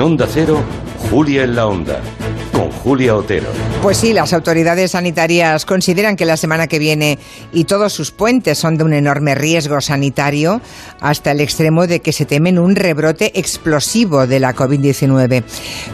Onda Cero, Julia en la Onda, con Julia Otero. Pues sí, las autoridades sanitarias consideran que la semana que viene y todos sus puentes son de un enorme riesgo sanitario, hasta el extremo de que se temen un rebrote explosivo de la COVID-19.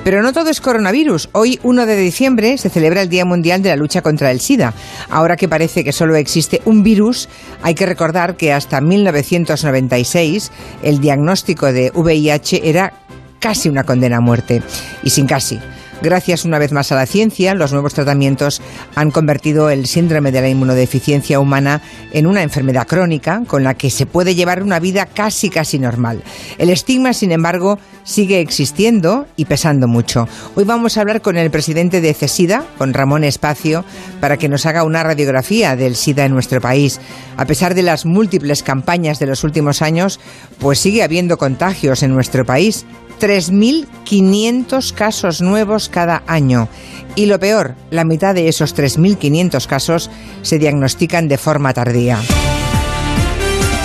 Pero no todo es coronavirus. Hoy, 1 de diciembre, se celebra el Día Mundial de la Lucha contra el SIDA. Ahora que parece que solo existe un virus, hay que recordar que hasta 1996 el diagnóstico de VIH era casi una condena a muerte. Y sin casi. Gracias una vez más a la ciencia, los nuevos tratamientos han convertido el síndrome de la inmunodeficiencia humana en una enfermedad crónica con la que se puede llevar una vida casi casi normal. El estigma, sin embargo, sigue existiendo y pesando mucho. Hoy vamos a hablar con el presidente de CESIDA, con Ramón Espacio, para que nos haga una radiografía del SIDA en nuestro país. A pesar de las múltiples campañas de los últimos años, pues sigue habiendo contagios en nuestro país 3.500 casos nuevos cada año. Y lo peor, la mitad de esos 3.500 casos se diagnostican de forma tardía.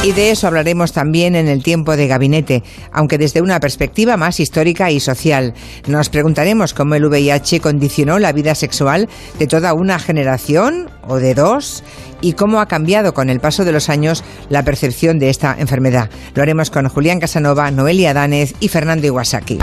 Y de eso hablaremos también en el tiempo de gabinete, aunque desde una perspectiva más histórica y social. Nos preguntaremos cómo el VIH condicionó la vida sexual de toda una generación o de dos y cómo ha cambiado con el paso de los años la percepción de esta enfermedad. Lo haremos con Julián Casanova, Noelia Danez y Fernando Iwasaki.